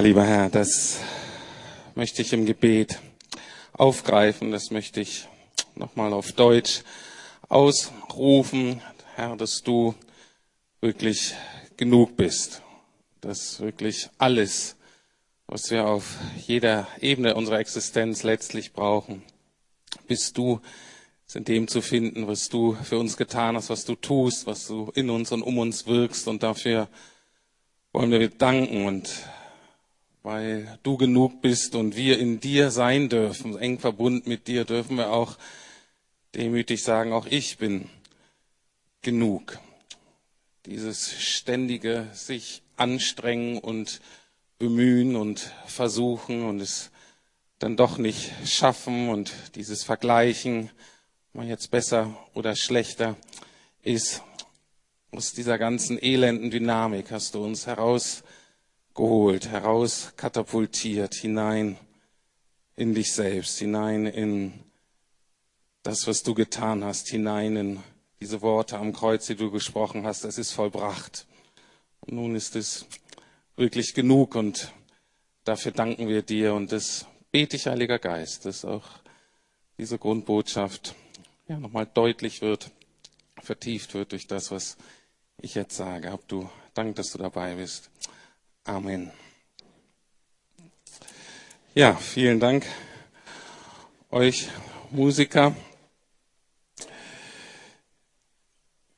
Lieber Herr, das möchte ich im Gebet aufgreifen, das möchte ich nochmal auf Deutsch ausrufen, Herr, dass du wirklich genug bist, dass wirklich alles, was wir auf jeder Ebene unserer Existenz letztlich brauchen, bist du ist in dem zu finden, was du für uns getan hast, was du tust, was du in uns und um uns wirkst. Und dafür wollen wir danken und weil du genug bist und wir in dir sein dürfen, eng verbunden mit dir, dürfen wir auch demütig sagen, auch ich bin genug. Dieses ständige sich anstrengen und bemühen und versuchen und es dann doch nicht schaffen und dieses Vergleichen, mal jetzt besser oder schlechter ist, aus dieser ganzen elenden Dynamik hast du uns heraus geholt, herauskatapultiert hinein in dich selbst, hinein in das, was du getan hast, hinein in diese Worte am Kreuz, die du gesprochen hast. Es ist vollbracht. Und nun ist es wirklich genug und dafür danken wir dir und das bete ich, Heiliger Geist, dass auch diese Grundbotschaft ja, nochmal deutlich wird, vertieft wird durch das, was ich jetzt sage. Hab du Dank, dass du dabei bist. Amen. Ja, vielen Dank euch Musiker.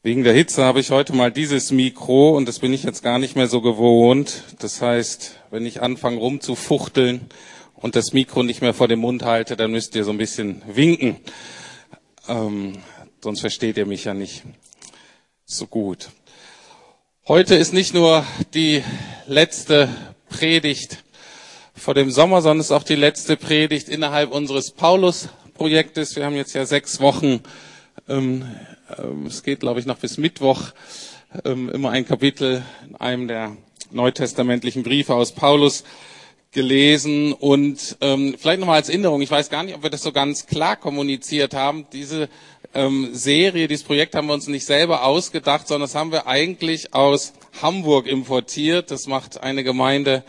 Wegen der Hitze habe ich heute mal dieses Mikro und das bin ich jetzt gar nicht mehr so gewohnt. Das heißt, wenn ich anfange rumzufuchteln und das Mikro nicht mehr vor dem Mund halte, dann müsst ihr so ein bisschen winken. Ähm, sonst versteht ihr mich ja nicht so gut. Heute ist nicht nur die letzte Predigt vor dem Sommer, sondern es ist auch die letzte Predigt innerhalb unseres Paulus-Projektes. Wir haben jetzt ja sechs Wochen, ähm, ähm, es geht glaube ich noch bis Mittwoch, ähm, immer ein Kapitel in einem der neutestamentlichen Briefe aus Paulus gelesen und ähm, vielleicht nochmal als Erinnerung, ich weiß gar nicht, ob wir das so ganz klar kommuniziert haben, diese ähm, Serie, dieses Projekt haben wir uns nicht selber ausgedacht, sondern das haben wir eigentlich aus Hamburg importiert. Das macht eine Gemeinde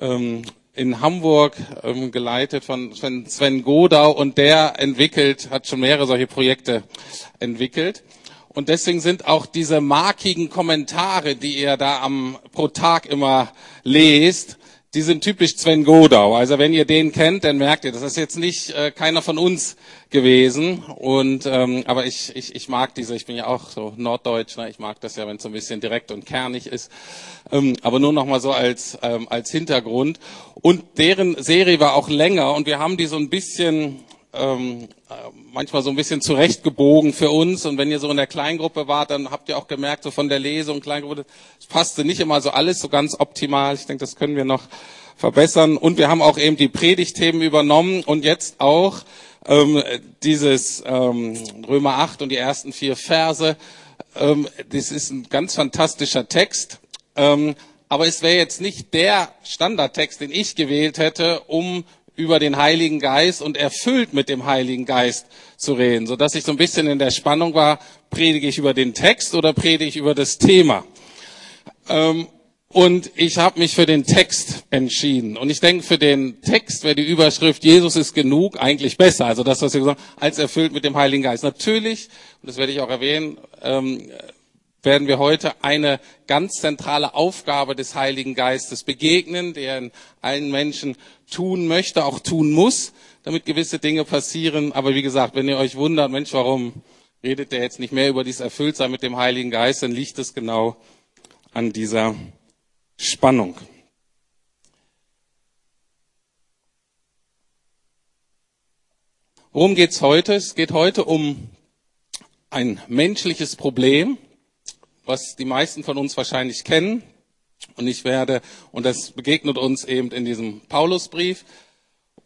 ähm, in Hamburg, ähm, geleitet von, von Sven Godau und der entwickelt, hat schon mehrere solche Projekte entwickelt. Und deswegen sind auch diese markigen Kommentare, die ihr da am, pro Tag immer lest, die sind typisch Sven Godau. Also wenn ihr den kennt, dann merkt ihr, das ist jetzt nicht äh, keiner von uns gewesen. Und ähm, aber ich, ich, ich mag diese, ich bin ja auch so Norddeutsch, ne? ich mag das ja, wenn es so ein bisschen direkt und kernig ist. Ähm, aber nur noch mal so als, ähm, als Hintergrund. Und deren Serie war auch länger und wir haben die so ein bisschen ähm, äh, manchmal so ein bisschen zurechtgebogen für uns. Und wenn ihr so in der Kleingruppe wart, dann habt ihr auch gemerkt, so von der Lesung, Kleingruppe, es passte nicht immer so alles so ganz optimal. Ich denke, das können wir noch verbessern. Und wir haben auch eben die Predigtthemen übernommen und jetzt auch ähm, dieses ähm, Römer 8 und die ersten vier Verse. Ähm, das ist ein ganz fantastischer Text. Ähm, aber es wäre jetzt nicht der Standardtext, den ich gewählt hätte, um über den Heiligen Geist und erfüllt mit dem Heiligen Geist zu reden, so dass ich so ein bisschen in der Spannung war, predige ich über den Text oder predige ich über das Thema. Ähm, und ich habe mich für den Text entschieden. Und ich denke, für den Text wäre die Überschrift Jesus ist genug eigentlich besser. Also das, was wir gesagt haben, als erfüllt mit dem Heiligen Geist. Natürlich, und das werde ich auch erwähnen, ähm, werden wir heute eine ganz zentrale Aufgabe des Heiligen Geistes begegnen, der in allen Menschen tun möchte, auch tun muss, damit gewisse Dinge passieren. Aber wie gesagt, wenn ihr euch wundert, Mensch, warum redet der jetzt nicht mehr über dieses Erfülltsein mit dem Heiligen Geist, dann liegt es genau an dieser Spannung. Worum geht's heute? Es geht heute um ein menschliches Problem, was die meisten von uns wahrscheinlich kennen. Und ich werde, und das begegnet uns eben in diesem Paulusbrief.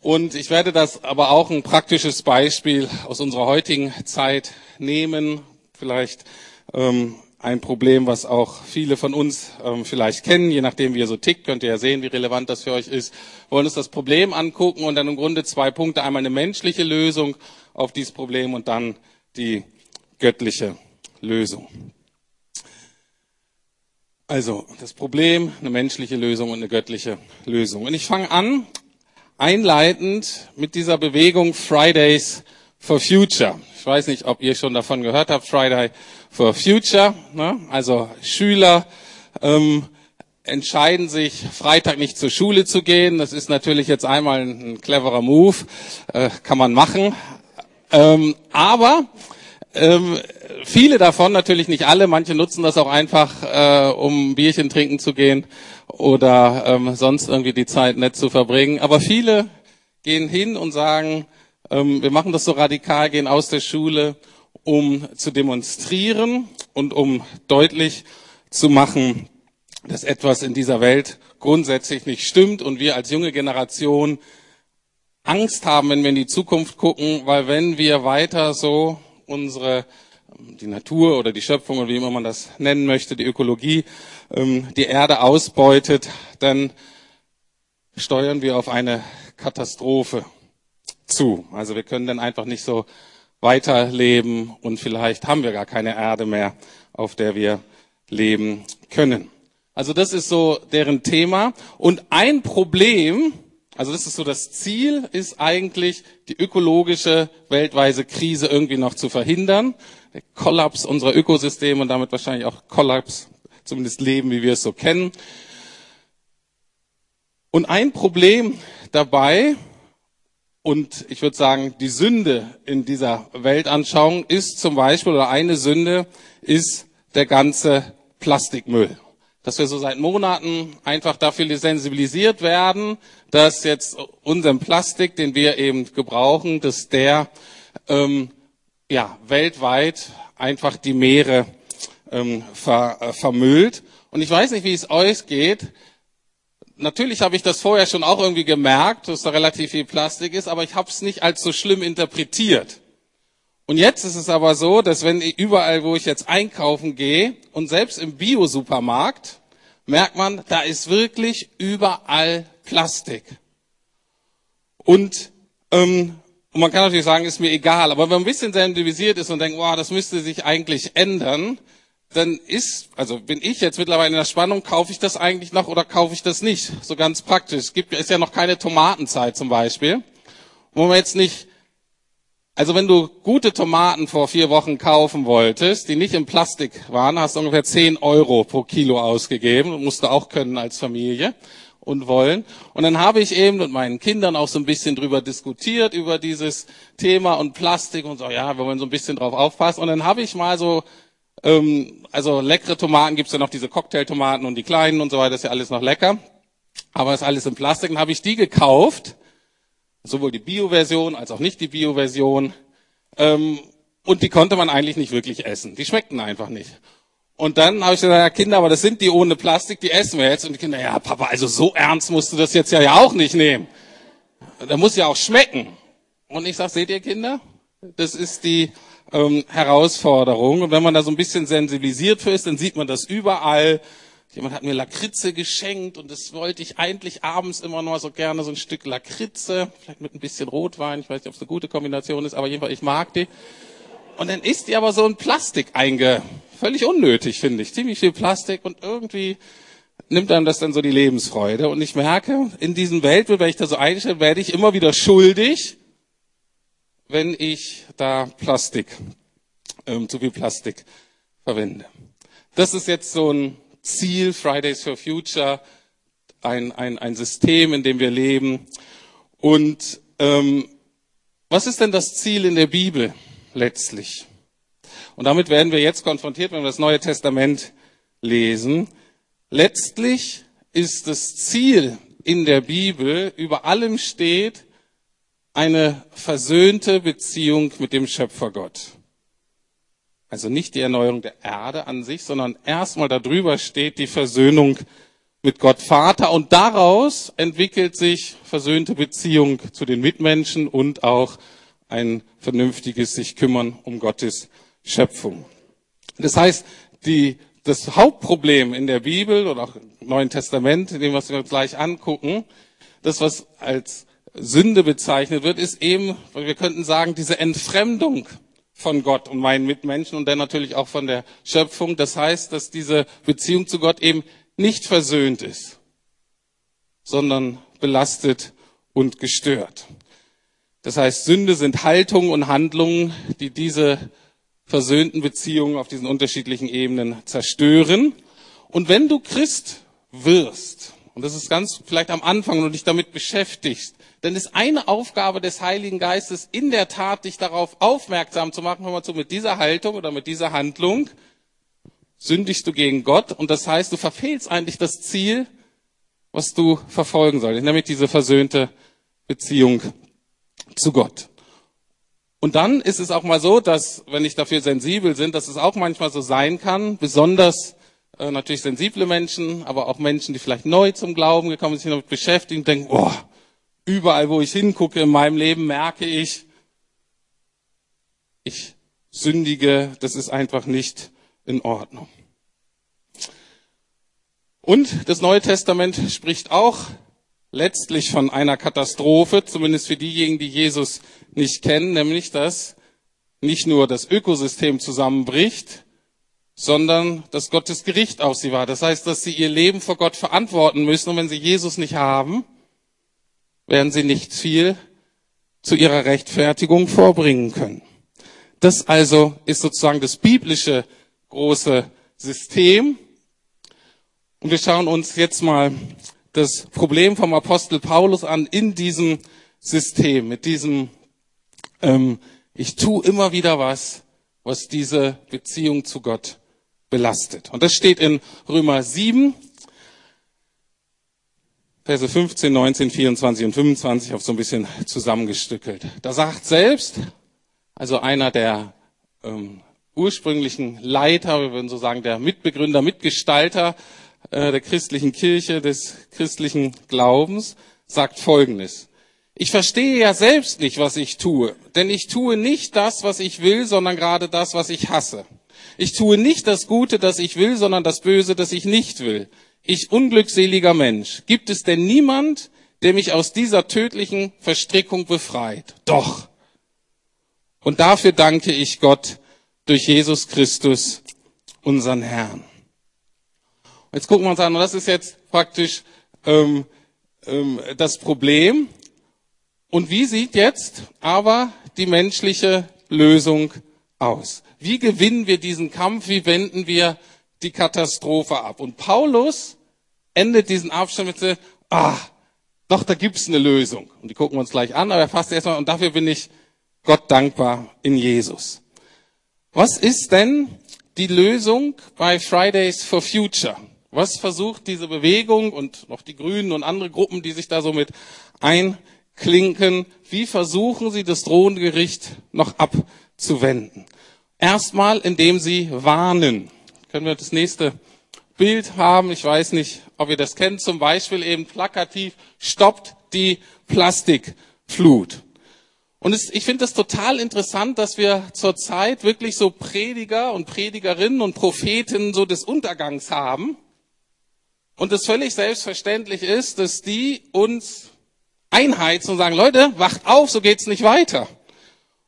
Und ich werde das aber auch ein praktisches Beispiel aus unserer heutigen Zeit nehmen. Vielleicht ähm, ein Problem, was auch viele von uns ähm, vielleicht kennen. Je nachdem, wie ihr so tickt, könnt ihr ja sehen, wie relevant das für euch ist. Wir wollen uns das Problem angucken und dann im Grunde zwei Punkte. Einmal eine menschliche Lösung auf dieses Problem und dann die göttliche Lösung. Also, das Problem, eine menschliche Lösung und eine göttliche Lösung. Und ich fange an, einleitend mit dieser Bewegung Fridays for Future. Ich weiß nicht, ob ihr schon davon gehört habt, Friday for Future. Ne? Also Schüler ähm, entscheiden sich, Freitag nicht zur Schule zu gehen. Das ist natürlich jetzt einmal ein, ein cleverer Move, äh, kann man machen. Ähm, aber ähm, viele davon, natürlich nicht alle, manche nutzen das auch einfach, äh, um Bierchen trinken zu gehen oder ähm, sonst irgendwie die Zeit nett zu verbringen. Aber viele gehen hin und sagen, ähm, wir machen das so radikal, gehen aus der Schule, um zu demonstrieren und um deutlich zu machen, dass etwas in dieser Welt grundsätzlich nicht stimmt und wir als junge Generation Angst haben, wenn wir in die Zukunft gucken, weil wenn wir weiter so unsere die Natur oder die Schöpfung oder wie immer man das nennen möchte, die Ökologie, ähm, die Erde ausbeutet, dann steuern wir auf eine Katastrophe zu. Also wir können dann einfach nicht so weiterleben und vielleicht haben wir gar keine Erde mehr, auf der wir leben können. Also das ist so deren Thema. Und ein Problem, also das ist so das Ziel, ist eigentlich die ökologische weltweite Krise irgendwie noch zu verhindern. Der Kollaps unserer Ökosysteme und damit wahrscheinlich auch Kollaps, zumindest Leben, wie wir es so kennen. Und ein Problem dabei, und ich würde sagen, die Sünde in dieser Weltanschauung ist zum Beispiel, oder eine Sünde ist der ganze Plastikmüll dass wir so seit Monaten einfach dafür sensibilisiert werden, dass jetzt unseren Plastik, den wir eben gebrauchen, dass der ähm, ja weltweit einfach die Meere ähm, ver, äh, vermüllt. Und ich weiß nicht, wie es euch geht. Natürlich habe ich das vorher schon auch irgendwie gemerkt, dass da relativ viel Plastik ist, aber ich habe es nicht als so schlimm interpretiert. Und jetzt ist es aber so, dass wenn ich überall, wo ich jetzt einkaufen gehe und selbst im Bio-Supermarkt, merkt man, da ist wirklich überall Plastik. Und, ähm, und man kann natürlich sagen, ist mir egal, aber wenn man ein bisschen sensibilisiert ist und denkt, wow, das müsste sich eigentlich ändern, dann ist, also bin ich jetzt mittlerweile in der Spannung, kaufe ich das eigentlich noch oder kaufe ich das nicht? So ganz praktisch. Es gibt, ist ja noch keine Tomatenzeit zum Beispiel, wo man jetzt nicht also wenn du gute Tomaten vor vier Wochen kaufen wolltest, die nicht im Plastik waren, hast du ungefähr 10 Euro pro Kilo ausgegeben. Musst du auch können als Familie und wollen. Und dann habe ich eben mit meinen Kindern auch so ein bisschen drüber diskutiert, über dieses Thema und Plastik und so, ja, wir wollen so ein bisschen drauf aufpassen. Und dann habe ich mal so, ähm, also leckere Tomaten gibt's ja noch, diese Cocktailtomaten und die kleinen und so weiter, ist ja alles noch lecker. Aber ist alles im Plastik. Dann habe ich die gekauft sowohl die Bio-Version als auch nicht die Bio-Version. Ähm, und die konnte man eigentlich nicht wirklich essen. Die schmeckten einfach nicht. Und dann habe ich gesagt, ja Kinder, aber das sind die ohne Plastik, die essen wir jetzt. Und die Kinder, ja Papa, also so ernst musst du das jetzt ja, auch nicht nehmen. Da muss ja auch schmecken. Und ich sage, seht ihr Kinder, das ist die ähm, Herausforderung. Und wenn man da so ein bisschen sensibilisiert für ist, dann sieht man das überall. Jemand hat mir Lakritze geschenkt und das wollte ich eigentlich abends immer noch so gerne, so ein Stück Lakritze, vielleicht mit ein bisschen Rotwein, ich weiß nicht, ob es eine gute Kombination ist, aber jedenfalls, ich mag die. Und dann ist die aber so ein Plastik einge, völlig unnötig, finde ich, ziemlich viel Plastik und irgendwie nimmt einem das dann so die Lebensfreude. Und ich merke, in diesem Weltbild, wenn ich da so einstelle, werde ich immer wieder schuldig, wenn ich da Plastik, ähm, zu viel Plastik verwende. Das ist jetzt so ein Ziel, Fridays for Future, ein, ein, ein System, in dem wir leben. Und ähm, was ist denn das Ziel in der Bibel letztlich? Und damit werden wir jetzt konfrontiert, wenn wir das Neue Testament lesen. Letztlich ist das Ziel in der Bibel, über allem steht, eine versöhnte Beziehung mit dem Schöpfergott. Also nicht die Erneuerung der Erde an sich, sondern erstmal darüber steht die Versöhnung mit Gott Vater und daraus entwickelt sich versöhnte Beziehung zu den Mitmenschen und auch ein vernünftiges sich kümmern um Gottes Schöpfung. Das heißt, die, das Hauptproblem in der Bibel oder auch im Neuen Testament, in dem was wir uns gleich angucken, das was als Sünde bezeichnet wird, ist eben, wir könnten sagen, diese Entfremdung von Gott und meinen Mitmenschen und dann natürlich auch von der Schöpfung. Das heißt, dass diese Beziehung zu Gott eben nicht versöhnt ist, sondern belastet und gestört. Das heißt, Sünde sind Haltungen und Handlungen, die diese versöhnten Beziehungen auf diesen unterschiedlichen Ebenen zerstören. Und wenn du Christ wirst, und das ist ganz vielleicht am Anfang, und dich damit beschäftigst, dann ist eine Aufgabe des Heiligen Geistes in der Tat, dich darauf aufmerksam zu machen, wenn man so mit dieser Haltung oder mit dieser Handlung sündigst du gegen Gott. Und das heißt, du verfehlst eigentlich das Ziel, was du verfolgen sollst, nämlich diese versöhnte Beziehung zu Gott. Und dann ist es auch mal so, dass, wenn ich dafür sensibel bin, dass es auch manchmal so sein kann, besonders äh, natürlich sensible Menschen, aber auch Menschen, die vielleicht neu zum Glauben gekommen sind, sich damit beschäftigen, denken, oh, überall, wo ich hingucke in meinem Leben, merke ich, ich sündige, das ist einfach nicht in Ordnung. Und das Neue Testament spricht auch letztlich von einer Katastrophe, zumindest für diejenigen, die Jesus nicht kennen, nämlich dass nicht nur das Ökosystem zusammenbricht, sondern dass Gottes Gericht auf sie war. Das heißt, dass sie ihr Leben vor Gott verantworten müssen und wenn sie Jesus nicht haben, werden sie nicht viel zu ihrer Rechtfertigung vorbringen können. Das also ist sozusagen das biblische große System. Und wir schauen uns jetzt mal das Problem vom Apostel Paulus an in diesem System, mit diesem, ähm, ich tue immer wieder was, was diese Beziehung zu Gott belastet. Und das steht in Römer 7, Verse 15, 19, 24 und 25 auf so ein bisschen zusammengestückelt. Da sagt selbst, also einer der ähm, ursprünglichen Leiter, wir würden so sagen, der Mitbegründer, Mitgestalter äh, der christlichen Kirche, des christlichen Glaubens, sagt Folgendes. Ich verstehe ja selbst nicht, was ich tue, denn ich tue nicht das, was ich will, sondern gerade das, was ich hasse. Ich tue nicht das Gute, das ich will, sondern das Böse, das ich nicht will. Ich unglückseliger Mensch. Gibt es denn niemand, der mich aus dieser tödlichen Verstrickung befreit? Doch. Und dafür danke ich Gott durch Jesus Christus, unseren Herrn. Jetzt gucken wir uns an, und das ist jetzt praktisch ähm, ähm, das Problem. Und wie sieht jetzt aber die menschliche Lösung aus? Wie gewinnen wir diesen Kampf? Wie wenden wir die Katastrophe ab? Und Paulus endet diesen Abschnitt mit, ah, doch, da gibt's eine Lösung. Und die gucken wir uns gleich an, aber er fasst erstmal, und dafür bin ich Gott dankbar in Jesus. Was ist denn die Lösung bei Fridays for Future? Was versucht diese Bewegung und noch die Grünen und andere Gruppen, die sich da so mit einklinken, wie versuchen sie das drohende Gericht noch abzuwenden? Erstmal, indem sie warnen. Können wir das nächste Bild haben? Ich weiß nicht, ob ihr das kennt. Zum Beispiel eben plakativ, stoppt die Plastikflut. Und es, ich finde es total interessant, dass wir zurzeit wirklich so Prediger und Predigerinnen und Propheten so des Untergangs haben, und es völlig selbstverständlich ist, dass die uns einheizen und sagen, Leute, wacht auf, so geht's nicht weiter.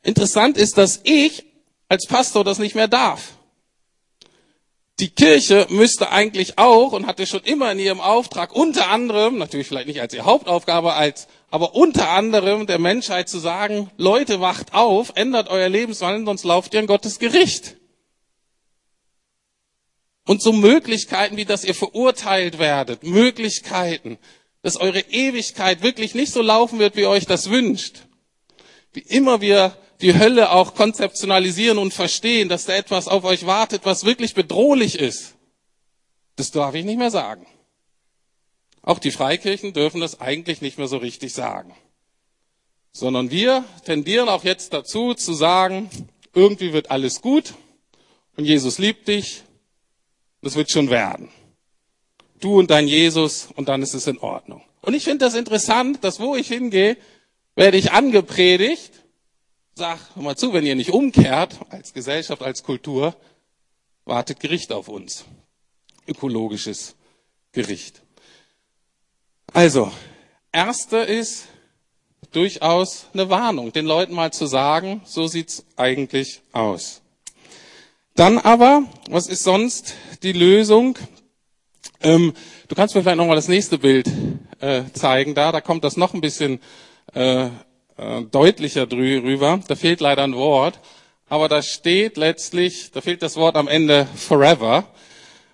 Interessant ist, dass ich als Pastor das nicht mehr darf. Die Kirche müsste eigentlich auch und hatte schon immer in ihrem Auftrag unter anderem, natürlich vielleicht nicht als ihre Hauptaufgabe, als, aber unter anderem der Menschheit zu sagen, Leute, wacht auf, ändert euer Lebenswandel, sonst lauft ihr in Gottes Gericht. Und so Möglichkeiten, wie dass ihr verurteilt werdet, Möglichkeiten, dass eure Ewigkeit wirklich nicht so laufen wird, wie euch das wünscht. Wie immer wir die Hölle auch konzeptionalisieren und verstehen, dass da etwas auf euch wartet, was wirklich bedrohlich ist. Das darf ich nicht mehr sagen. Auch die Freikirchen dürfen das eigentlich nicht mehr so richtig sagen. Sondern wir tendieren auch jetzt dazu zu sagen, irgendwie wird alles gut und Jesus liebt dich das wird schon werden. Du und dein Jesus und dann ist es in Ordnung. Und ich finde das interessant, dass wo ich hingehe, werde ich angepredigt. Sag, hör mal zu, wenn ihr nicht umkehrt, als Gesellschaft, als Kultur, wartet Gericht auf uns. durchaus eine Warnung, den Leuten mal zu sagen, so sieht's eigentlich aus. Dann aber, was ist sonst die Lösung? Ähm, du kannst mir vielleicht noch mal das nächste Bild äh, zeigen. Da, da kommt das noch ein bisschen äh, äh, deutlicher drüber. Da fehlt leider ein Wort, aber da steht letztlich, da fehlt das Wort am Ende forever.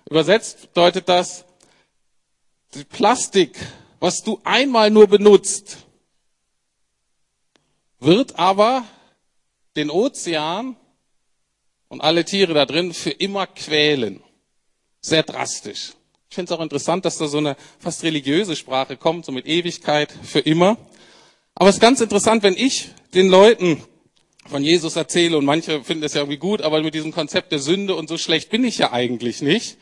Übersetzt bedeutet das, die Plastik, was du einmal nur benutzt, wird aber den Ozean und alle Tiere da drin für immer quälen. Sehr drastisch. Ich finde es auch interessant, dass da so eine fast religiöse Sprache kommt, so mit Ewigkeit für immer. Aber es ist ganz interessant, wenn ich den Leuten von Jesus erzähle und manche finden es ja irgendwie gut, aber mit diesem Konzept der Sünde und so schlecht bin ich ja eigentlich nicht.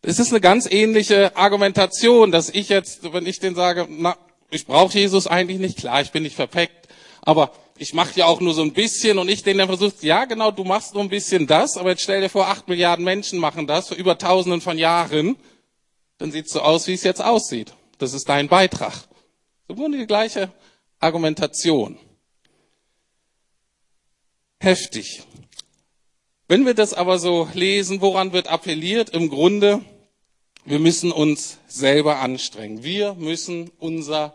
Es ist eine ganz ähnliche Argumentation, dass ich jetzt, wenn ich denen sage, na, ich brauche Jesus eigentlich nicht, klar, ich bin nicht perfekt, aber ich mache ja auch nur so ein bisschen und ich denen dann versucht, ja genau, du machst nur ein bisschen das, aber jetzt stell dir vor, acht Milliarden Menschen machen das für über tausenden von Jahren, dann sieht es so aus, wie es jetzt aussieht. Das ist dein Beitrag. So die gleiche Argumentation. Heftig. Wenn wir das aber so lesen, woran wird appelliert? Im Grunde, wir müssen uns selber anstrengen. Wir müssen unser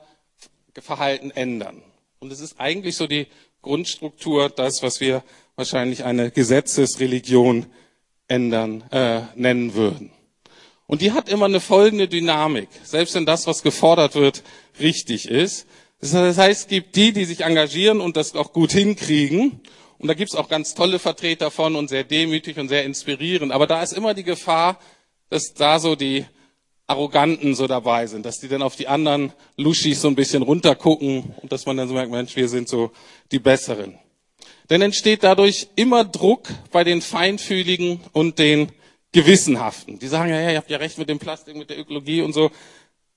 Verhalten ändern. Und es ist eigentlich so die Grundstruktur, das, was wir wahrscheinlich eine Gesetzesreligion ändern, äh, nennen würden. Und die hat immer eine folgende Dynamik, selbst wenn das, was gefordert wird, richtig ist. Das heißt, es gibt die, die sich engagieren und das auch gut hinkriegen. Und da gibt es auch ganz tolle Vertreter von und sehr demütig und sehr inspirierend. Aber da ist immer die Gefahr, dass da so die Arroganten so dabei sind, dass die dann auf die anderen Luschis so ein bisschen runtergucken und dass man dann so merkt, Mensch, wir sind so die Besseren. Denn entsteht dadurch immer Druck bei den Feinfühligen und den Gewissenhaften. Die sagen, ja, ja, ihr habt ja recht mit dem Plastik, mit der Ökologie und so,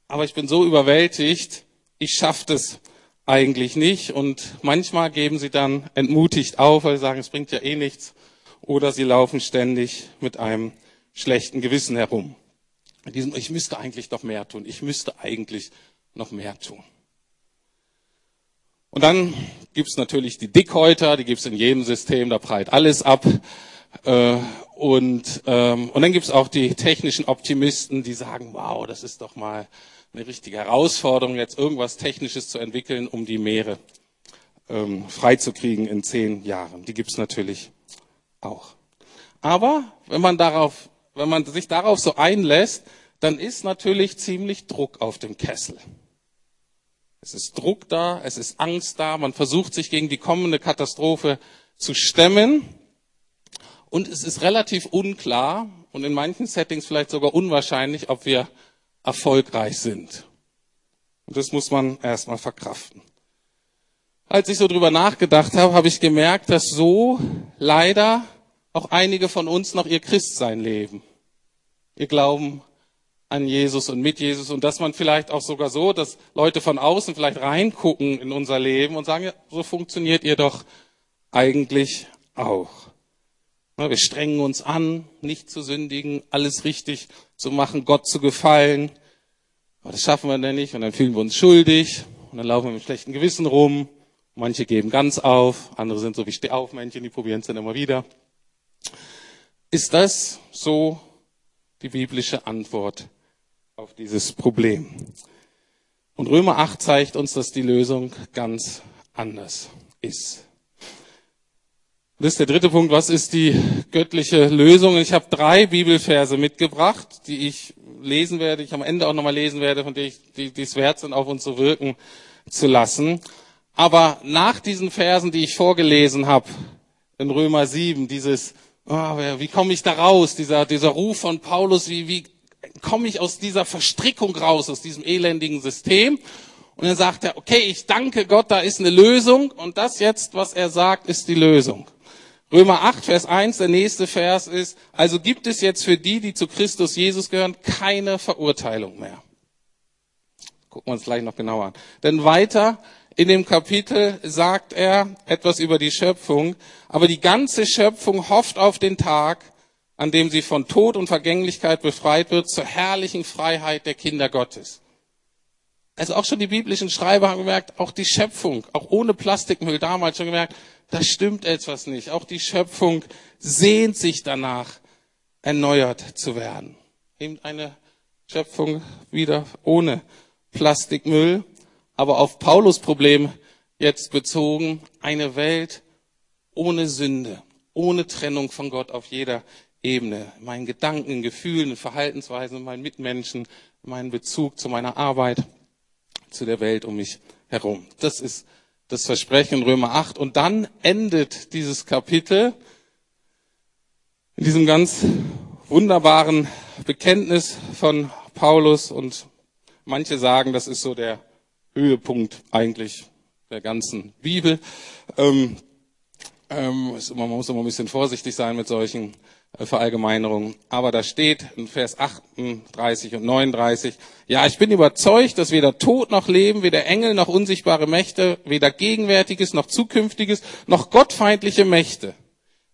aber ich bin so überwältigt, ich schaffe das eigentlich nicht. Und manchmal geben sie dann entmutigt auf, weil sie sagen, es bringt ja eh nichts. Oder sie laufen ständig mit einem schlechten Gewissen herum diesem, ich müsste eigentlich doch mehr tun, ich müsste eigentlich noch mehr tun. Und dann gibt's natürlich die Dickhäuter, die gibt's in jedem System, da prallt alles ab. Äh, und, ähm, und dann gibt's auch die technischen Optimisten, die sagen, wow, das ist doch mal eine richtige Herausforderung, jetzt irgendwas Technisches zu entwickeln, um die Meere ähm, freizukriegen in zehn Jahren. Die gibt's natürlich auch. Aber wenn man darauf wenn man sich darauf so einlässt, dann ist natürlich ziemlich Druck auf dem Kessel. Es ist Druck da, es ist Angst da, man versucht sich gegen die kommende Katastrophe zu stemmen und es ist relativ unklar und in manchen Settings vielleicht sogar unwahrscheinlich, ob wir erfolgreich sind. Und das muss man erstmal verkraften. Als ich so drüber nachgedacht habe, habe ich gemerkt, dass so leider auch einige von uns noch ihr Christsein leben. Ihr Glauben an Jesus und mit Jesus und dass man vielleicht auch sogar so, dass Leute von außen vielleicht reingucken in unser Leben und sagen, ja, so funktioniert ihr doch eigentlich auch. Wir strengen uns an, nicht zu sündigen, alles richtig zu machen, Gott zu gefallen. Aber das schaffen wir dann nicht und dann fühlen wir uns schuldig und dann laufen wir mit schlechten Gewissen rum. Manche geben ganz auf, andere sind so wie Stehaufmännchen, die probieren es dann immer wieder. Ist das so die biblische Antwort auf dieses Problem? Und Römer 8 zeigt uns, dass die Lösung ganz anders ist. Das ist der dritte Punkt. Was ist die göttliche Lösung? Ich habe drei Bibelverse mitgebracht, die ich lesen werde, ich am Ende auch nochmal lesen werde, von denen ich, die, die es wert sind, auf uns zu wirken zu lassen. Aber nach diesen Versen, die ich vorgelesen habe, in Römer 7, dieses oh, wie komme ich da raus? Dieser, dieser Ruf von Paulus, wie, wie komme ich aus dieser Verstrickung raus, aus diesem elendigen System? Und dann sagt er, okay, ich danke Gott, da ist eine Lösung. Und das jetzt, was er sagt, ist die Lösung. Römer 8, Vers 1, der nächste Vers ist, also gibt es jetzt für die, die zu Christus Jesus gehören, keine Verurteilung mehr. Gucken wir uns gleich noch genauer an. Denn weiter in dem Kapitel sagt er etwas über die Schöpfung, aber die ganze Schöpfung hofft auf den Tag, an dem sie von Tod und Vergänglichkeit befreit wird zur herrlichen Freiheit der Kinder Gottes. Also auch schon die biblischen Schreiber haben gemerkt, auch die Schöpfung, auch ohne Plastikmüll damals schon gemerkt, da stimmt etwas nicht. Auch die Schöpfung sehnt sich danach, erneuert zu werden. Eben eine Schöpfung wieder ohne Plastikmüll, aber auf Paulus Problem jetzt bezogen, eine Welt ohne Sünde, ohne Trennung von Gott auf jeder Ebene. Meinen Gedanken, Gefühlen, Verhaltensweisen, meinen Mitmenschen, meinen Bezug zu meiner Arbeit, zu der Welt um mich herum. Das ist das Versprechen in Römer 8. Und dann endet dieses Kapitel in diesem ganz wunderbaren Bekenntnis von Paulus und manche sagen, das ist so der Höhepunkt eigentlich der ganzen Bibel. Ähm, ähm, man muss immer ein bisschen vorsichtig sein mit solchen äh, Verallgemeinerungen. Aber da steht in Vers 38 und 39, ja, ich bin überzeugt, dass weder Tod noch Leben, weder Engel noch unsichtbare Mächte, weder Gegenwärtiges noch Zukünftiges, noch gottfeindliche Mächte,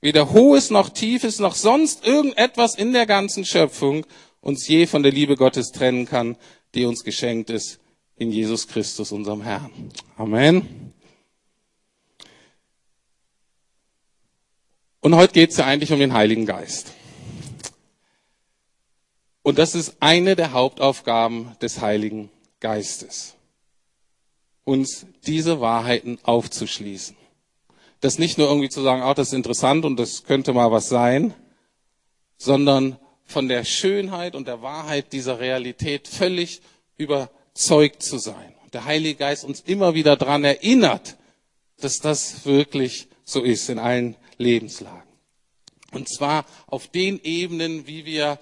weder Hohes noch Tiefes, noch sonst irgendetwas in der ganzen Schöpfung uns je von der Liebe Gottes trennen kann, die uns geschenkt ist in Jesus Christus, unserem Herrn. Amen. Und heute geht es ja eigentlich um den Heiligen Geist. Und das ist eine der Hauptaufgaben des Heiligen Geistes. Uns diese Wahrheiten aufzuschließen. Das nicht nur irgendwie zu sagen, oh, das ist interessant und das könnte mal was sein, sondern von der Schönheit und der Wahrheit dieser Realität völlig überzeugt zu sein. Der Heilige Geist uns immer wieder daran erinnert, dass das wirklich so ist in allen Lebenslagen. Und zwar auf den Ebenen, wie wir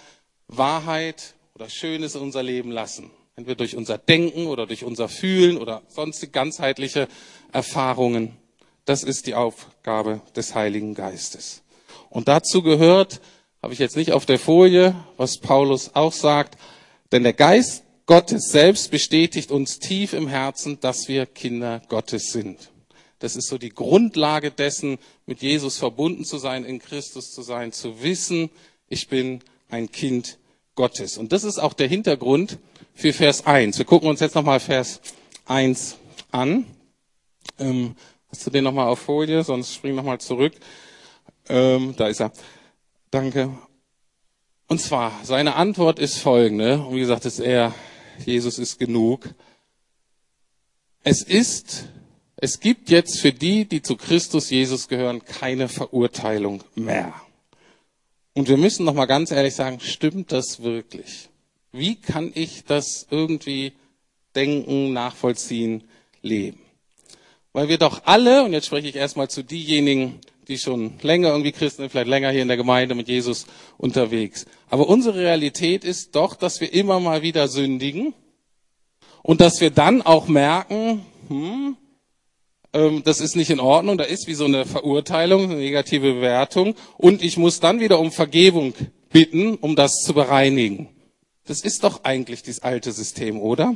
Wahrheit oder Schönes in unser Leben lassen. Entweder durch unser Denken oder durch unser Fühlen oder sonstige ganzheitliche Erfahrungen. Das ist die Aufgabe des Heiligen Geistes. Und dazu gehört, habe ich jetzt nicht auf der Folie, was Paulus auch sagt, denn der Geist Gottes selbst bestätigt uns tief im Herzen, dass wir Kinder Gottes sind. Das ist so die Grundlage dessen, mit Jesus verbunden zu sein, in Christus zu sein, zu wissen, ich bin ein Kind Gottes. Und das ist auch der Hintergrund für Vers 1. Wir gucken uns jetzt nochmal Vers 1 an. Ähm, hast du den nochmal auf Folie? Sonst spring nochmal zurück. Ähm, da ist er. Danke. Und zwar, seine Antwort ist folgende. Und wie gesagt, ist er, Jesus ist genug. Es ist es gibt jetzt für die, die zu Christus Jesus gehören, keine Verurteilung mehr. Und wir müssen noch mal ganz ehrlich sagen, stimmt das wirklich? Wie kann ich das irgendwie denken, nachvollziehen, leben? Weil wir doch alle, und jetzt spreche ich erstmal zu diejenigen, die schon länger irgendwie Christen sind, vielleicht länger hier in der Gemeinde mit Jesus unterwegs. Aber unsere Realität ist doch, dass wir immer mal wieder sündigen und dass wir dann auch merken, hm, ähm, das ist nicht in Ordnung, da ist wie so eine Verurteilung, eine negative Bewertung und ich muss dann wieder um Vergebung bitten, um das zu bereinigen. Das ist doch eigentlich das alte System, oder?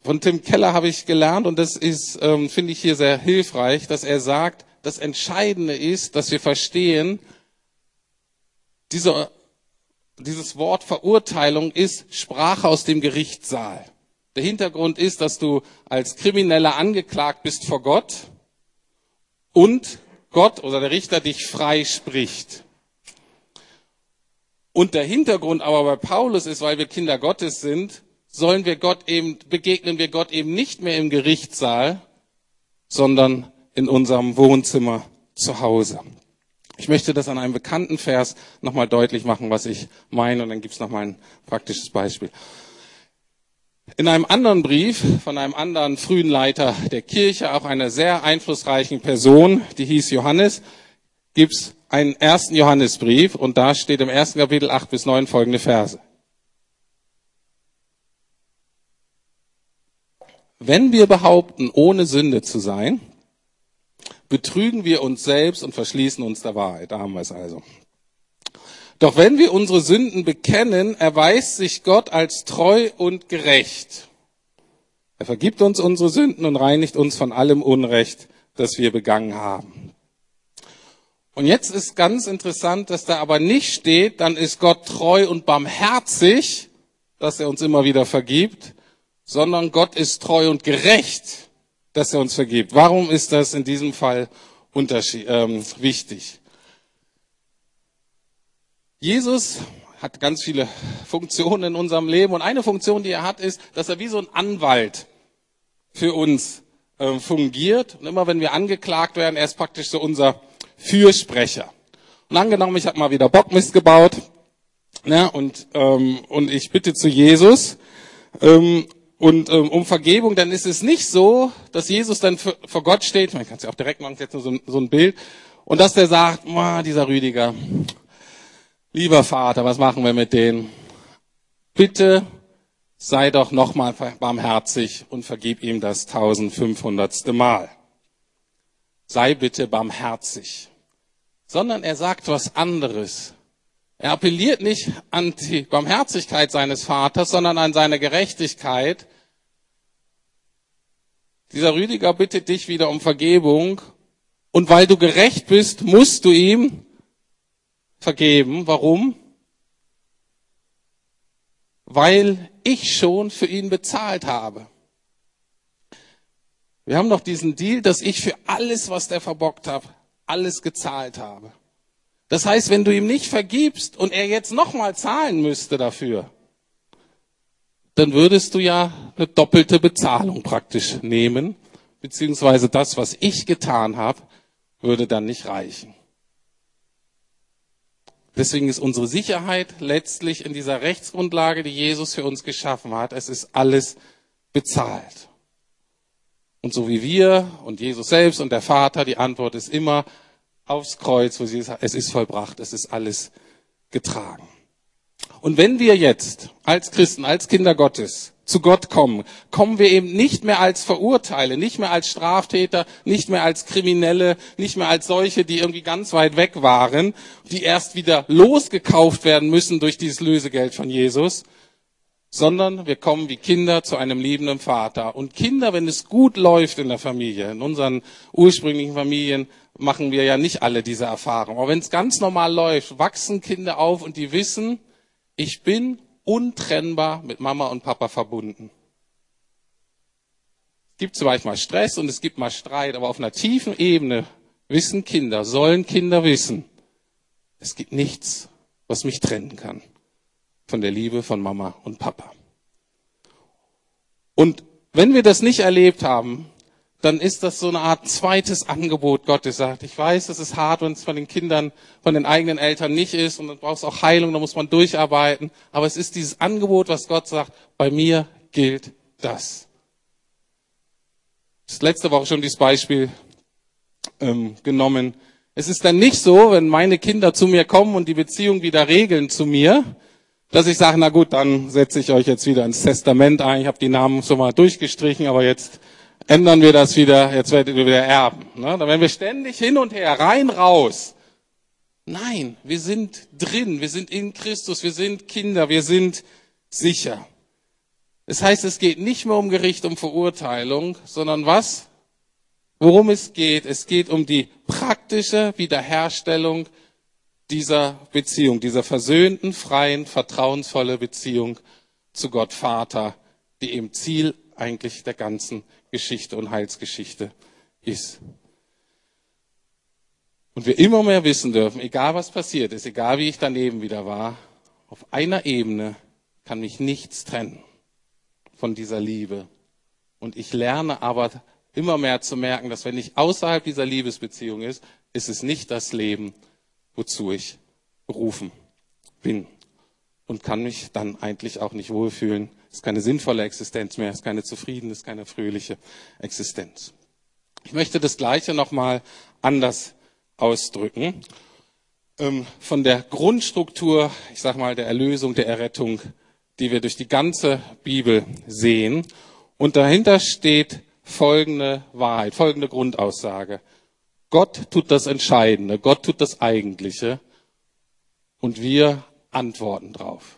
Von Tim Keller habe ich gelernt und das ist, ähm, finde ich hier sehr hilfreich, dass er sagt, das Entscheidende ist, dass wir verstehen, diese, dieses Wort Verurteilung ist Sprache aus dem Gerichtssaal. Der Hintergrund ist, dass du als Krimineller angeklagt bist vor Gott und Gott oder der Richter dich frei spricht. Und der Hintergrund aber bei Paulus ist, weil wir Kinder Gottes sind, sollen wir Gott eben, begegnen wir Gott eben nicht mehr im Gerichtssaal, sondern in unserem Wohnzimmer zu Hause. Ich möchte das an einem bekannten Vers nochmal deutlich machen, was ich meine, und dann gibt's nochmal ein praktisches Beispiel. In einem anderen Brief von einem anderen frühen Leiter der Kirche, auch einer sehr einflussreichen Person, die hieß Johannes, gibt's einen ersten Johannesbrief und da steht im ersten Kapitel acht bis neun folgende Verse. Wenn wir behaupten, ohne Sünde zu sein, betrügen wir uns selbst und verschließen uns der Wahrheit. Da haben wir es also. Doch wenn wir unsere Sünden bekennen, erweist sich Gott als treu und gerecht. Er vergibt uns unsere Sünden und reinigt uns von allem Unrecht, das wir begangen haben. Und jetzt ist ganz interessant, dass da aber nicht steht, dann ist Gott treu und barmherzig, dass er uns immer wieder vergibt, sondern Gott ist treu und gerecht, dass er uns vergibt. Warum ist das in diesem Fall ähm, wichtig? Jesus hat ganz viele Funktionen in unserem Leben und eine Funktion, die er hat, ist, dass er wie so ein Anwalt für uns äh, fungiert. Und immer wenn wir angeklagt werden, er ist praktisch so unser Fürsprecher. Und angenommen, ich habe mal wieder Bockmist gebaut ne, und, ähm, und ich bitte zu Jesus ähm, und ähm, um Vergebung, dann ist es nicht so, dass Jesus dann für, vor Gott steht, man kann es ja auch direkt machen, jetzt nur so, so ein Bild, und dass der sagt, dieser Rüdiger, lieber Vater, was machen wir mit denen? Bitte sei doch nochmal barmherzig und vergib ihm das 1500. Mal. Sei bitte barmherzig sondern er sagt was anderes. Er appelliert nicht an die Barmherzigkeit seines Vaters, sondern an seine Gerechtigkeit. Dieser Rüdiger bittet dich wieder um Vergebung. Und weil du gerecht bist, musst du ihm vergeben. Warum? Weil ich schon für ihn bezahlt habe. Wir haben noch diesen Deal, dass ich für alles, was der verbockt hat, alles gezahlt habe. Das heißt, wenn du ihm nicht vergibst und er jetzt nochmal zahlen müsste dafür, dann würdest du ja eine doppelte Bezahlung praktisch nehmen, beziehungsweise das, was ich getan habe, würde dann nicht reichen. Deswegen ist unsere Sicherheit letztlich in dieser Rechtsgrundlage, die Jesus für uns geschaffen hat. Es ist alles bezahlt. Und so wie wir und Jesus selbst und der Vater, die Antwort ist immer aufs Kreuz, wo sie sagt, es ist vollbracht, es ist alles getragen. Und wenn wir jetzt als Christen, als Kinder Gottes zu Gott kommen, kommen wir eben nicht mehr als Verurteile, nicht mehr als Straftäter, nicht mehr als Kriminelle, nicht mehr als solche, die irgendwie ganz weit weg waren, die erst wieder losgekauft werden müssen durch dieses Lösegeld von Jesus, sondern wir kommen wie Kinder zu einem liebenden Vater. Und Kinder, wenn es gut läuft in der Familie, in unseren ursprünglichen Familien, machen wir ja nicht alle diese Erfahrung. Aber wenn es ganz normal läuft, wachsen Kinder auf und die wissen, ich bin untrennbar mit Mama und Papa verbunden. Es gibt zwar mal Stress und es gibt mal Streit, aber auf einer tiefen Ebene wissen Kinder, sollen Kinder wissen, es gibt nichts, was mich trennen kann von der Liebe von Mama und Papa. Und wenn wir das nicht erlebt haben, dann ist das so eine Art zweites Angebot Gottes. Sagt, ich weiß, es ist hart, wenn es von den Kindern, von den eigenen Eltern nicht ist und dann brauchst auch Heilung, da muss man durcharbeiten. Aber es ist dieses Angebot, was Gott sagt, bei mir gilt das. Das letzte Woche schon dieses Beispiel ähm, genommen. Es ist dann nicht so, wenn meine Kinder zu mir kommen und die Beziehung wieder regeln zu mir, dass ich sage, na gut, dann setze ich euch jetzt wieder ins Testament ein. Ich habe die Namen schon mal durchgestrichen, aber jetzt ändern wir das wieder, jetzt werdet ihr wieder erben. Ne? Dann werden wir ständig hin und her, rein, raus. Nein, wir sind drin, wir sind in Christus, wir sind Kinder, wir sind sicher. Das heißt, es geht nicht mehr um Gericht, um Verurteilung, sondern was? Worum es geht? Es geht um die praktische Wiederherstellung dieser Beziehung, dieser versöhnten, freien, vertrauensvolle Beziehung zu Gott Vater, die im Ziel eigentlich der ganzen Geschichte und Heilsgeschichte ist. Und wir immer mehr wissen dürfen, egal was passiert ist, egal wie ich daneben wieder war, auf einer Ebene kann mich nichts trennen von dieser Liebe. Und ich lerne aber immer mehr zu merken, dass wenn ich außerhalb dieser Liebesbeziehung ist, ist es nicht das Leben, wozu ich berufen bin. Und kann mich dann eigentlich auch nicht wohlfühlen. Ist keine sinnvolle Existenz mehr, ist keine zufriedene, ist keine fröhliche Existenz. Ich möchte das Gleiche nochmal anders ausdrücken. Ähm, von der Grundstruktur, ich sag mal, der Erlösung, der Errettung, die wir durch die ganze Bibel sehen. Und dahinter steht folgende Wahrheit, folgende Grundaussage. Gott tut das Entscheidende, Gott tut das Eigentliche und wir antworten drauf.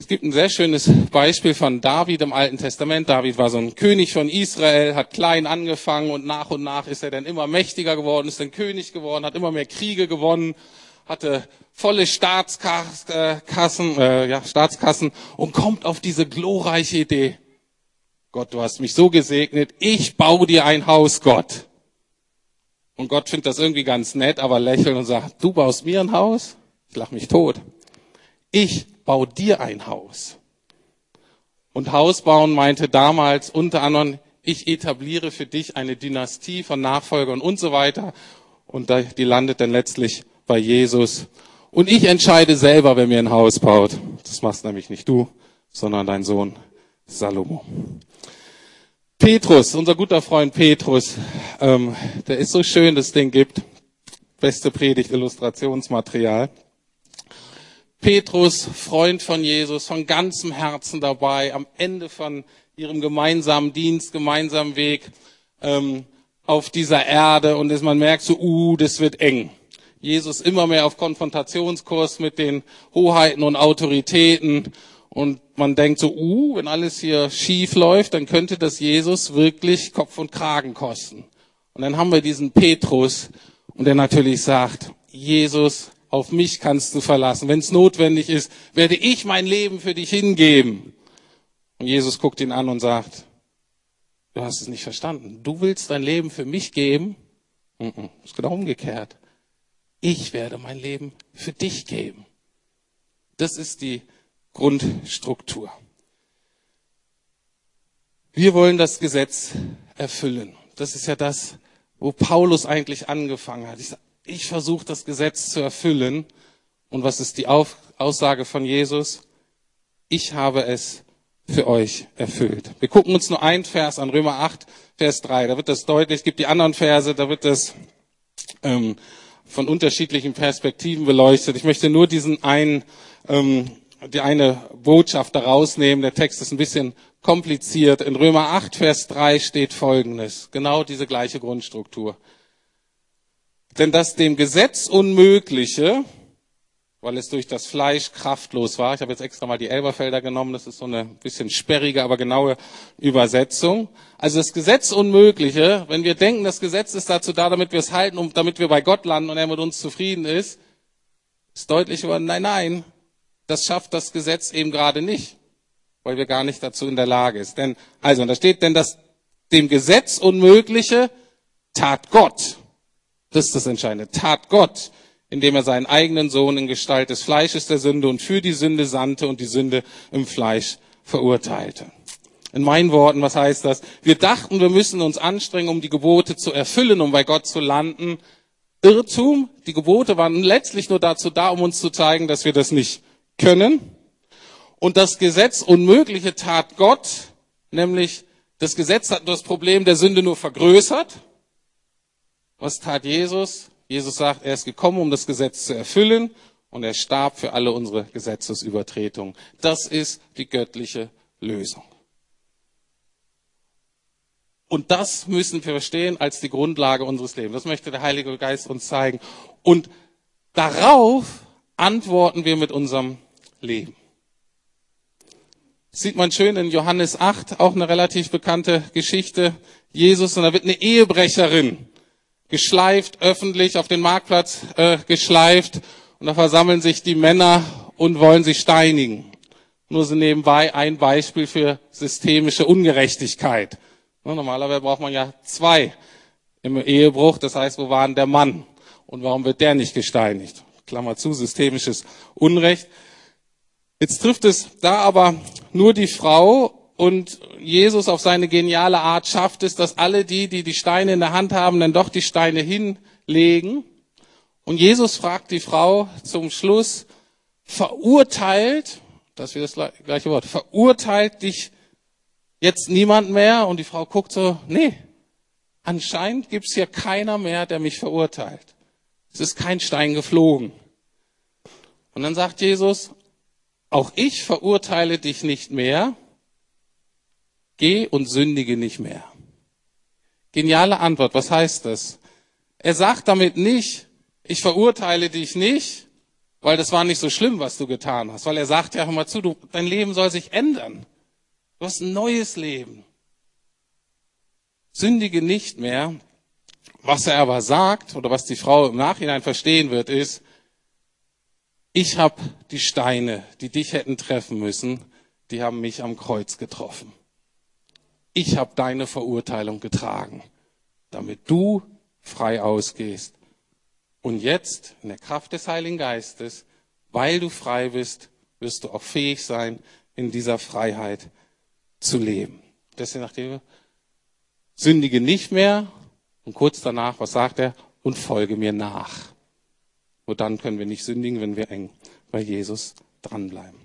Es gibt ein sehr schönes Beispiel von David im Alten Testament. David war so ein König von Israel, hat klein angefangen und nach und nach ist er dann immer mächtiger geworden, ist dann König geworden, hat immer mehr Kriege gewonnen, hatte volle Staatskassen, äh, ja, Staatskassen und kommt auf diese glorreiche Idee. Gott, du hast mich so gesegnet, ich baue dir ein Haus, Gott. Und Gott findet das irgendwie ganz nett, aber lächelt und sagt, du baust mir ein Haus? Ich lach mich tot. Ich baue dir ein Haus. Und Haus bauen meinte damals unter anderem, ich etabliere für dich eine Dynastie von Nachfolgern und so weiter. Und die landet dann letztlich bei Jesus. Und ich entscheide selber, wer mir ein Haus baut. Das machst nämlich nicht du, sondern dein Sohn Salomo. Petrus, unser guter Freund Petrus, ähm, der ist so schön, dass es den gibt. Beste Predigt, Illustrationsmaterial. Petrus, Freund von Jesus, von ganzem Herzen dabei, am Ende von ihrem gemeinsamen Dienst, gemeinsamen Weg ähm, auf dieser Erde und man merkt so, uh, das wird eng. Jesus immer mehr auf Konfrontationskurs mit den Hoheiten und Autoritäten und man denkt so, uh, wenn alles hier schief läuft, dann könnte das Jesus wirklich Kopf und Kragen kosten. Und dann haben wir diesen Petrus und der natürlich sagt, Jesus, auf mich kannst du verlassen. Wenn es notwendig ist, werde ich mein Leben für dich hingeben. Und Jesus guckt ihn an und sagt, du hast es nicht verstanden. Du willst dein Leben für mich geben? Mm ist genau umgekehrt. Ich werde mein Leben für dich geben. Das ist die Grundstruktur. Wir wollen das Gesetz erfüllen. Das ist ja das, wo Paulus eigentlich angefangen hat. Ich, versuche das Gesetz zu erfüllen. Und was ist die Auf Aussage von Jesus? Ich habe es für euch erfüllt. Wir gucken uns nur ein Vers an, Römer 8, Vers 3. Da wird das deutlich. Es gibt die anderen Verse, da wird das ähm, von unterschiedlichen Perspektiven beleuchtet. Ich möchte nur diesen einen, ähm, die eine Botschaft daraus nehmen. Der Text ist ein bisschen kompliziert. In Römer 8, Vers 3 steht Folgendes. Genau diese gleiche Grundstruktur. Denn das dem Gesetz Unmögliche, weil es durch das Fleisch kraftlos war, ich habe jetzt extra mal die Elberfelder genommen, das ist so eine bisschen sperrige, aber genaue Übersetzung. Also das Gesetz Unmögliche, wenn wir denken, das Gesetz ist dazu da, damit wir es halten und damit wir bei Gott landen und er mit uns zufrieden ist, ist deutlich geworden, nein, nein, das schafft das Gesetz eben gerade nicht, weil wir gar nicht dazu in der Lage ist. Denn, also, da steht, denn das dem Gesetz Unmögliche tat Gott. Das ist das Entscheidende. Tat Gott, indem er seinen eigenen Sohn in Gestalt des Fleisches der Sünde und für die Sünde sandte und die Sünde im Fleisch verurteilte. In meinen Worten, was heißt das? Wir dachten, wir müssen uns anstrengen, um die Gebote zu erfüllen, um bei Gott zu landen. Irrtum. Die Gebote waren letztlich nur dazu da, um uns zu zeigen, dass wir das nicht können. Und das Gesetz Unmögliche tat Gott, nämlich das Gesetz hat das Problem der Sünde nur vergrößert. Was tat Jesus? Jesus sagt, er ist gekommen, um das Gesetz zu erfüllen und er starb für alle unsere Gesetzesübertretungen. Das ist die göttliche Lösung. Und das müssen wir verstehen als die Grundlage unseres Lebens. Das möchte der Heilige Geist uns zeigen. Und darauf antworten wir mit unserem Leben. Das sieht man schön in Johannes 8, auch eine relativ bekannte Geschichte. Jesus, und da wird eine Ehebrecherin geschleift, öffentlich auf den Marktplatz äh, geschleift und da versammeln sich die Männer und wollen sie steinigen. Nur so nebenbei ein Beispiel für systemische Ungerechtigkeit. Normalerweise braucht man ja zwei im Ehebruch, das heißt, wo war denn der Mann? Und warum wird der nicht gesteinigt? Klammer zu, systemisches Unrecht. Jetzt trifft es da aber nur die Frau und Jesus auf seine geniale Art schafft es, dass alle die, die die Steine in der Hand haben, dann doch die Steine hinlegen. Und Jesus fragt die Frau zum Schluss, verurteilt, das wird das gleiche Wort, verurteilt dich jetzt niemand mehr? Und die Frau guckt so, nee, anscheinend gibt's hier keiner mehr, der mich verurteilt. Es ist kein Stein geflogen. Und dann sagt Jesus, auch ich verurteile dich nicht mehr, Geh und sündige nicht mehr. Geniale Antwort. Was heißt das? Er sagt damit nicht, ich verurteile dich nicht, weil das war nicht so schlimm, was du getan hast. Weil er sagt ja, mal zu, du, dein Leben soll sich ändern. Du hast ein neues Leben. Sündige nicht mehr. Was er aber sagt, oder was die Frau im Nachhinein verstehen wird, ist, Ich habe die Steine, die dich hätten treffen müssen, die haben mich am Kreuz getroffen. Ich habe deine Verurteilung getragen, damit du frei ausgehst. Und jetzt, in der Kraft des Heiligen Geistes, weil du frei bist, wirst du auch fähig sein, in dieser Freiheit zu leben. Deswegen nachdem sündige nicht mehr und kurz danach, was sagt er? Und folge mir nach. Nur dann können wir nicht sündigen, wenn wir eng bei Jesus dranbleiben.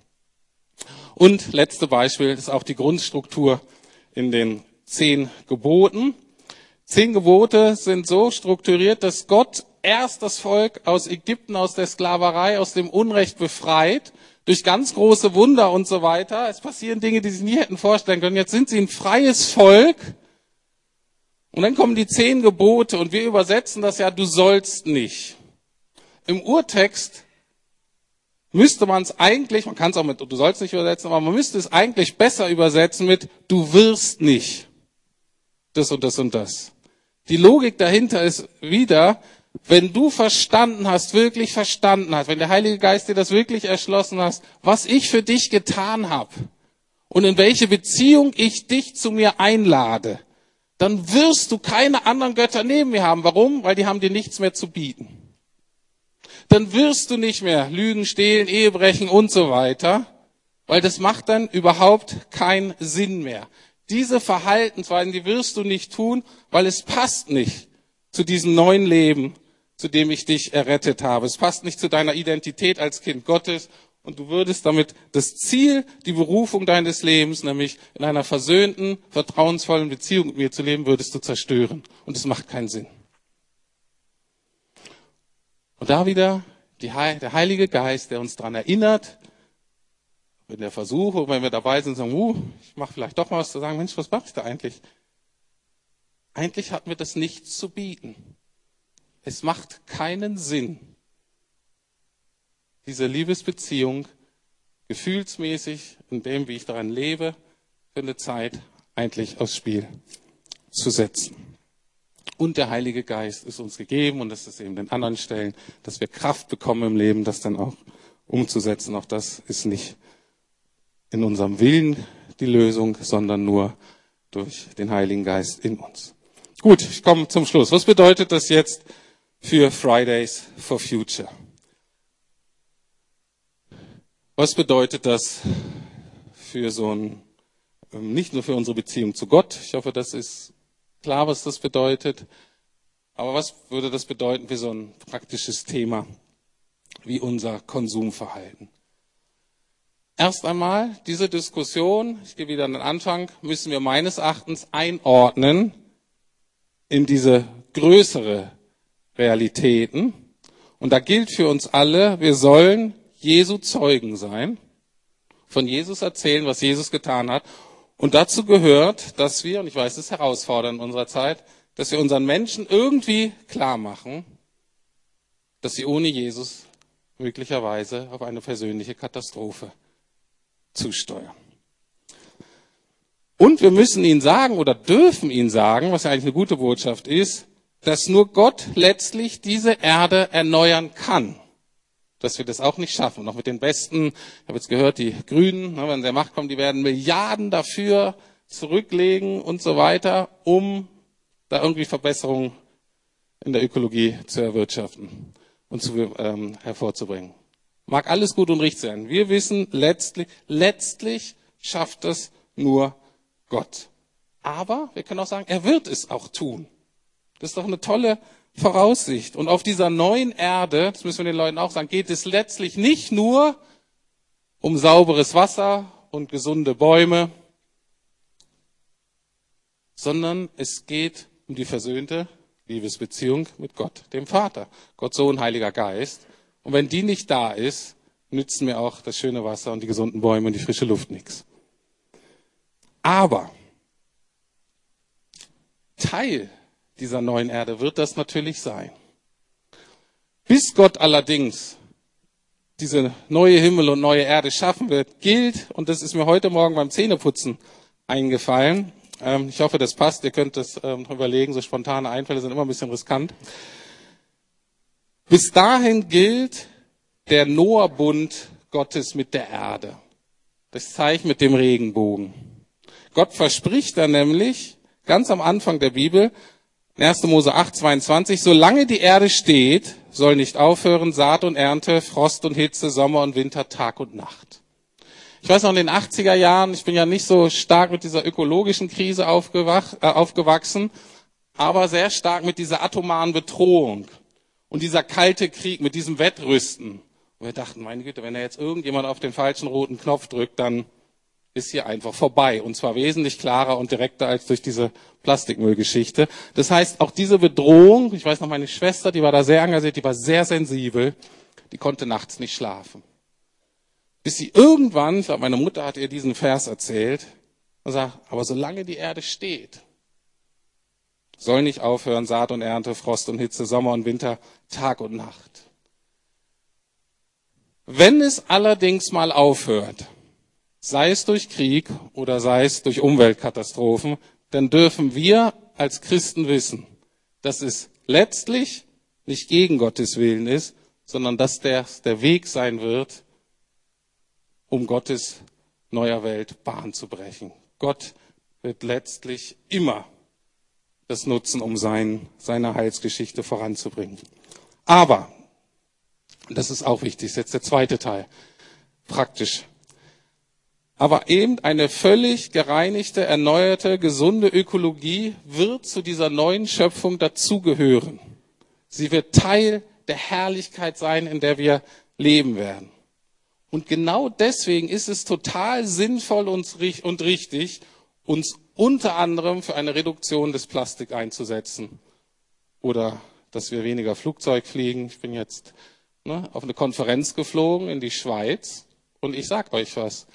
Und letzte Beispiel ist auch die Grundstruktur in den zehn Geboten. Zehn Gebote sind so strukturiert, dass Gott erst das Volk aus Ägypten, aus der Sklaverei, aus dem Unrecht befreit, durch ganz große Wunder und so weiter. Es passieren Dinge, die sie nie hätten vorstellen können. Jetzt sind sie ein freies Volk. Und dann kommen die zehn Gebote und wir übersetzen das ja, du sollst nicht. Im Urtext müsste man es eigentlich, man kann es auch mit du sollst nicht übersetzen, aber man müsste es eigentlich besser übersetzen mit du wirst nicht das und das und das. Die Logik dahinter ist wieder, wenn du verstanden hast, wirklich verstanden hast, wenn der Heilige Geist dir das wirklich erschlossen hast, was ich für dich getan habe und in welche Beziehung ich dich zu mir einlade, dann wirst du keine anderen Götter neben mir haben. Warum? Weil die haben dir nichts mehr zu bieten dann wirst du nicht mehr lügen, stehlen, Ehe brechen und so weiter, weil das macht dann überhaupt keinen Sinn mehr. Diese Verhaltensweisen, die wirst du nicht tun, weil es passt nicht zu diesem neuen Leben, zu dem ich dich errettet habe. Es passt nicht zu deiner Identität als Kind Gottes und du würdest damit das Ziel, die Berufung deines Lebens, nämlich in einer versöhnten, vertrauensvollen Beziehung mit mir zu leben, würdest du zerstören. Und es macht keinen Sinn. Und da wieder die, der Heilige Geist, der uns daran erinnert, wenn der Versuch, wenn wir dabei sind, sagen, uh, ich mache vielleicht doch mal was zu sagen, Mensch, was mache ich da eigentlich? Eigentlich hat mir das nichts zu bieten. Es macht keinen Sinn, diese Liebesbeziehung gefühlsmäßig in dem, wie ich daran lebe, für eine Zeit eigentlich aufs Spiel zu setzen und der Heilige Geist ist uns gegeben und das ist eben den anderen Stellen, dass wir Kraft bekommen im Leben, das dann auch umzusetzen. Auch das ist nicht in unserem Willen die Lösung, sondern nur durch den Heiligen Geist in uns. Gut, ich komme zum Schluss. Was bedeutet das jetzt für Fridays for Future? Was bedeutet das für so ein, ähm, nicht nur für unsere Beziehung zu Gott, ich hoffe, das ist klar, was das bedeutet. Aber was würde das bedeuten für so ein praktisches Thema wie unser Konsumverhalten? Erst einmal, diese Diskussion, ich gehe wieder an den Anfang, müssen wir meines Erachtens einordnen in diese größere Realitäten. Und da gilt für uns alle, wir sollen Jesu Zeugen sein, von Jesus erzählen, was Jesus getan hat und dazu gehört, dass wir, und ich weiß, es ist herausfordernd in unserer Zeit, dass wir unseren Menschen irgendwie klar machen, dass sie ohne Jesus möglicherweise auf eine persönliche Katastrophe zusteuern. Und wir müssen ihnen sagen oder dürfen ihnen sagen, was ja eigentlich eine gute Botschaft ist, dass nur Gott letztlich diese Erde erneuern kann dass wir das auch nicht schaffen. Noch mit den Besten, ich habe jetzt gehört, die Grünen, ne, wenn der Macht kommt, die werden Milliarden dafür zurücklegen und so weiter, um da irgendwie Verbesserungen in der Ökologie zu erwirtschaften und zu, ähm, hervorzubringen. Mag alles gut und richtig sein. Wir wissen, letztlich, letztlich schafft es nur Gott. Aber wir können auch sagen, er wird es auch tun. Das ist doch eine tolle Voraussicht. Und auf dieser neuen Erde, das müssen wir den Leuten auch sagen, geht es letztlich nicht nur um sauberes Wasser und gesunde Bäume, sondern es geht um die versöhnte Liebesbeziehung mit Gott, dem Vater. Gott, Sohn, Heiliger Geist. Und wenn die nicht da ist, nützen mir auch das schöne Wasser und die gesunden Bäume und die frische Luft nichts. Aber Teil dieser neuen Erde wird das natürlich sein. Bis Gott allerdings diese neue Himmel und neue Erde schaffen wird, gilt, und das ist mir heute Morgen beim Zähneputzen eingefallen, ähm, ich hoffe, das passt, ihr könnt das ähm, überlegen, so spontane Einfälle sind immer ein bisschen riskant. Bis dahin gilt, der Noah-Bund Gottes mit der Erde. Das Zeichen mit dem Regenbogen. Gott verspricht da nämlich ganz am Anfang der Bibel, 1. Mose 8, 22, solange die Erde steht, soll nicht aufhören Saat und Ernte, Frost und Hitze, Sommer und Winter, Tag und Nacht. Ich weiß noch in den 80er Jahren, ich bin ja nicht so stark mit dieser ökologischen Krise äh, aufgewachsen, aber sehr stark mit dieser atomaren Bedrohung und dieser kalte Krieg, mit diesem Wettrüsten. Und wir dachten, meine Güte, wenn er jetzt irgendjemand auf den falschen roten Knopf drückt, dann ist hier einfach vorbei. Und zwar wesentlich klarer und direkter als durch diese Plastikmüllgeschichte. Das heißt, auch diese Bedrohung, ich weiß noch, meine Schwester, die war da sehr engagiert, die war sehr sensibel, die konnte nachts nicht schlafen. Bis sie irgendwann, ich glaube, meine Mutter hat ihr diesen Vers erzählt, und sagt, aber solange die Erde steht, soll nicht aufhören Saat und Ernte, Frost und Hitze, Sommer und Winter, Tag und Nacht. Wenn es allerdings mal aufhört, sei es durch Krieg oder sei es durch Umweltkatastrophen, dann dürfen wir als Christen wissen, dass es letztlich nicht gegen Gottes Willen ist, sondern dass der, der Weg sein wird, um Gottes neuer Welt Bahn zu brechen. Gott wird letztlich immer das nutzen, um sein, seine Heilsgeschichte voranzubringen. Aber, das ist auch wichtig, ist jetzt der zweite Teil, praktisch. Aber eben eine völlig gereinigte, erneuerte, gesunde Ökologie wird zu dieser neuen Schöpfung dazugehören. Sie wird Teil der Herrlichkeit sein, in der wir leben werden. Und genau deswegen ist es total sinnvoll und richtig, uns unter anderem für eine Reduktion des Plastik einzusetzen. Oder dass wir weniger Flugzeug fliegen. Ich bin jetzt ne, auf eine Konferenz geflogen in die Schweiz und ich sag euch was.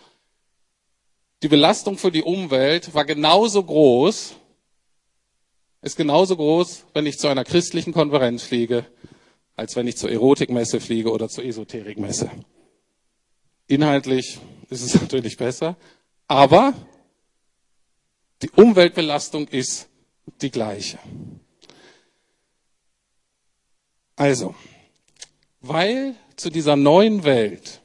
Die Belastung für die Umwelt war genauso groß, ist genauso groß, wenn ich zu einer christlichen Konferenz fliege, als wenn ich zur Erotikmesse fliege oder zur Esoterikmesse. Inhaltlich ist es natürlich besser, aber die Umweltbelastung ist die gleiche. Also, weil zu dieser neuen Welt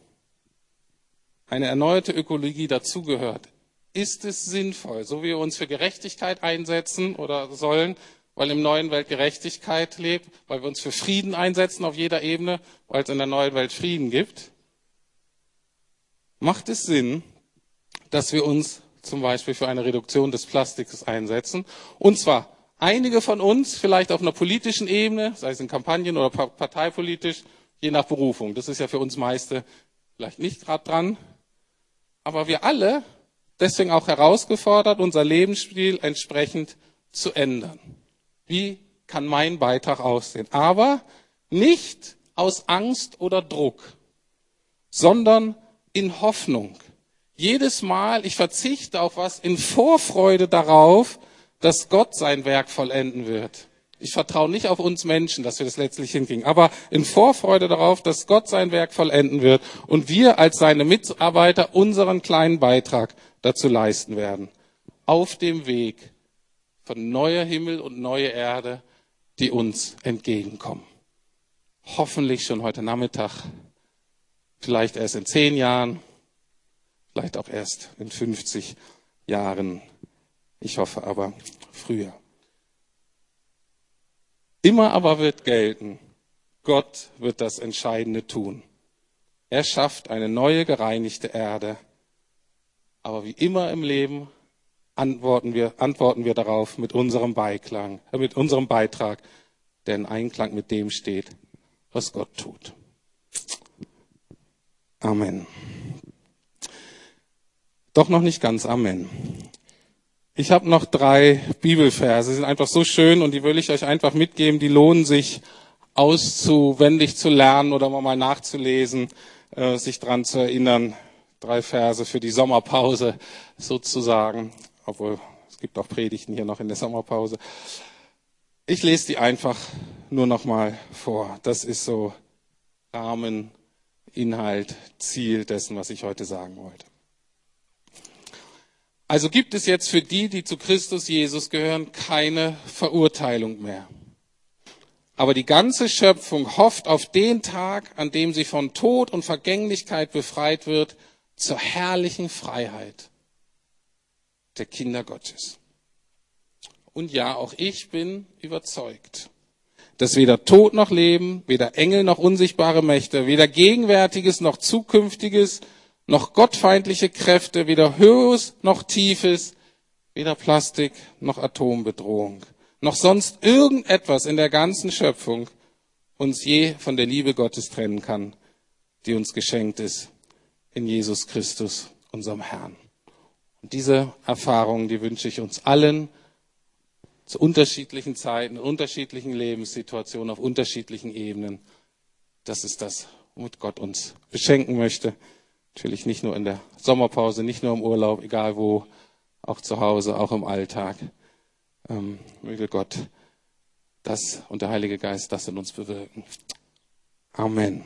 eine erneuerte Ökologie dazugehört, ist es sinnvoll, so wie wir uns für Gerechtigkeit einsetzen oder sollen, weil im neuen Welt Gerechtigkeit lebt, weil wir uns für Frieden einsetzen auf jeder Ebene, weil es in der neuen Welt Frieden gibt, macht es Sinn, dass wir uns zum Beispiel für eine Reduktion des Plastiks einsetzen. Und zwar einige von uns vielleicht auf einer politischen Ebene, sei es in Kampagnen oder parteipolitisch, je nach Berufung. Das ist ja für uns meiste vielleicht nicht gerade dran. Aber wir alle deswegen auch herausgefordert, unser Lebensstil entsprechend zu ändern. Wie kann mein Beitrag aussehen? Aber nicht aus Angst oder Druck, sondern in Hoffnung. Jedes Mal, ich verzichte auf was in Vorfreude darauf, dass Gott sein Werk vollenden wird. Ich vertraue nicht auf uns Menschen, dass wir das letztlich hinkriegen, aber in Vorfreude darauf, dass Gott sein Werk vollenden wird und wir als seine Mitarbeiter unseren kleinen Beitrag dazu leisten werden. Auf dem Weg von neuer Himmel und neue Erde, die uns entgegenkommen. Hoffentlich schon heute Nachmittag, vielleicht erst in zehn Jahren, vielleicht auch erst in 50 Jahren. Ich hoffe aber früher. Immer aber wird gelten, Gott wird das Entscheidende tun. Er schafft eine neue gereinigte Erde. Aber wie immer im Leben antworten wir, antworten wir darauf mit unserem Beiklang, äh, mit unserem Beitrag, der in Einklang mit dem steht, was Gott tut. Amen. Doch noch nicht ganz. Amen. Ich habe noch drei Bibelverse, die sind einfach so schön und die will ich euch einfach mitgeben. Die lohnen sich auszuwendig zu lernen oder mal nachzulesen, äh, sich dran zu erinnern. Drei Verse für die Sommerpause sozusagen, obwohl es gibt auch Predigten hier noch in der Sommerpause. Ich lese die einfach nur noch mal vor. Das ist so Rahmen, Inhalt, Ziel dessen, was ich heute sagen wollte. Also gibt es jetzt für die, die zu Christus Jesus gehören, keine Verurteilung mehr. Aber die ganze Schöpfung hofft auf den Tag, an dem sie von Tod und Vergänglichkeit befreit wird, zur herrlichen Freiheit der Kinder Gottes. Und ja, auch ich bin überzeugt, dass weder Tod noch Leben, weder Engel noch unsichtbare Mächte, weder Gegenwärtiges noch Zukünftiges, noch gottfeindliche Kräfte, weder Höheres noch Tiefes, weder Plastik noch Atombedrohung, noch sonst irgendetwas in der ganzen Schöpfung uns je von der Liebe Gottes trennen kann, die uns geschenkt ist in Jesus Christus, unserem Herrn. Und diese Erfahrung, die wünsche ich uns allen zu unterschiedlichen Zeiten, unterschiedlichen Lebenssituationen, auf unterschiedlichen Ebenen. Das ist das, womit Gott uns beschenken möchte. Natürlich nicht nur in der Sommerpause, nicht nur im Urlaub, egal wo, auch zu Hause, auch im Alltag. Ähm, möge Gott das und der Heilige Geist das in uns bewirken. Amen.